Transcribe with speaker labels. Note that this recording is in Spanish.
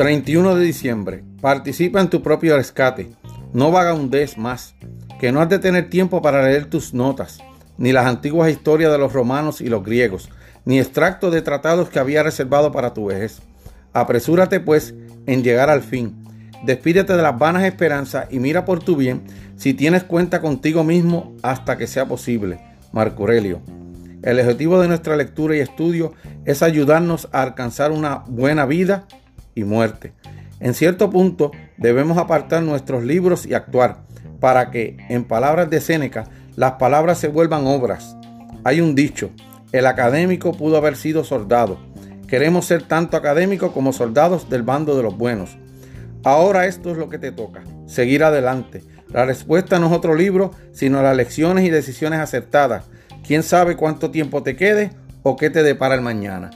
Speaker 1: 31 de diciembre. Participa en tu propio rescate. No vagabundes más. Que no has de tener tiempo para leer tus notas, ni las antiguas historias de los romanos y los griegos, ni extractos de tratados que había reservado para tu vejez. Apresúrate, pues, en llegar al fin. Despídete de las vanas esperanzas y mira por tu bien si tienes cuenta contigo mismo hasta que sea posible. Marco Aurelio. El objetivo de nuestra lectura y estudio es ayudarnos a alcanzar una buena vida y muerte. En cierto punto debemos apartar nuestros libros y actuar para que, en palabras de Séneca, las palabras se vuelvan obras. Hay un dicho, el académico pudo haber sido soldado. Queremos ser tanto académicos como soldados del bando de los buenos. Ahora esto es lo que te toca, seguir adelante. La respuesta no es otro libro, sino las lecciones y decisiones acertadas. ¿Quién sabe cuánto tiempo te quede o qué te depara el mañana?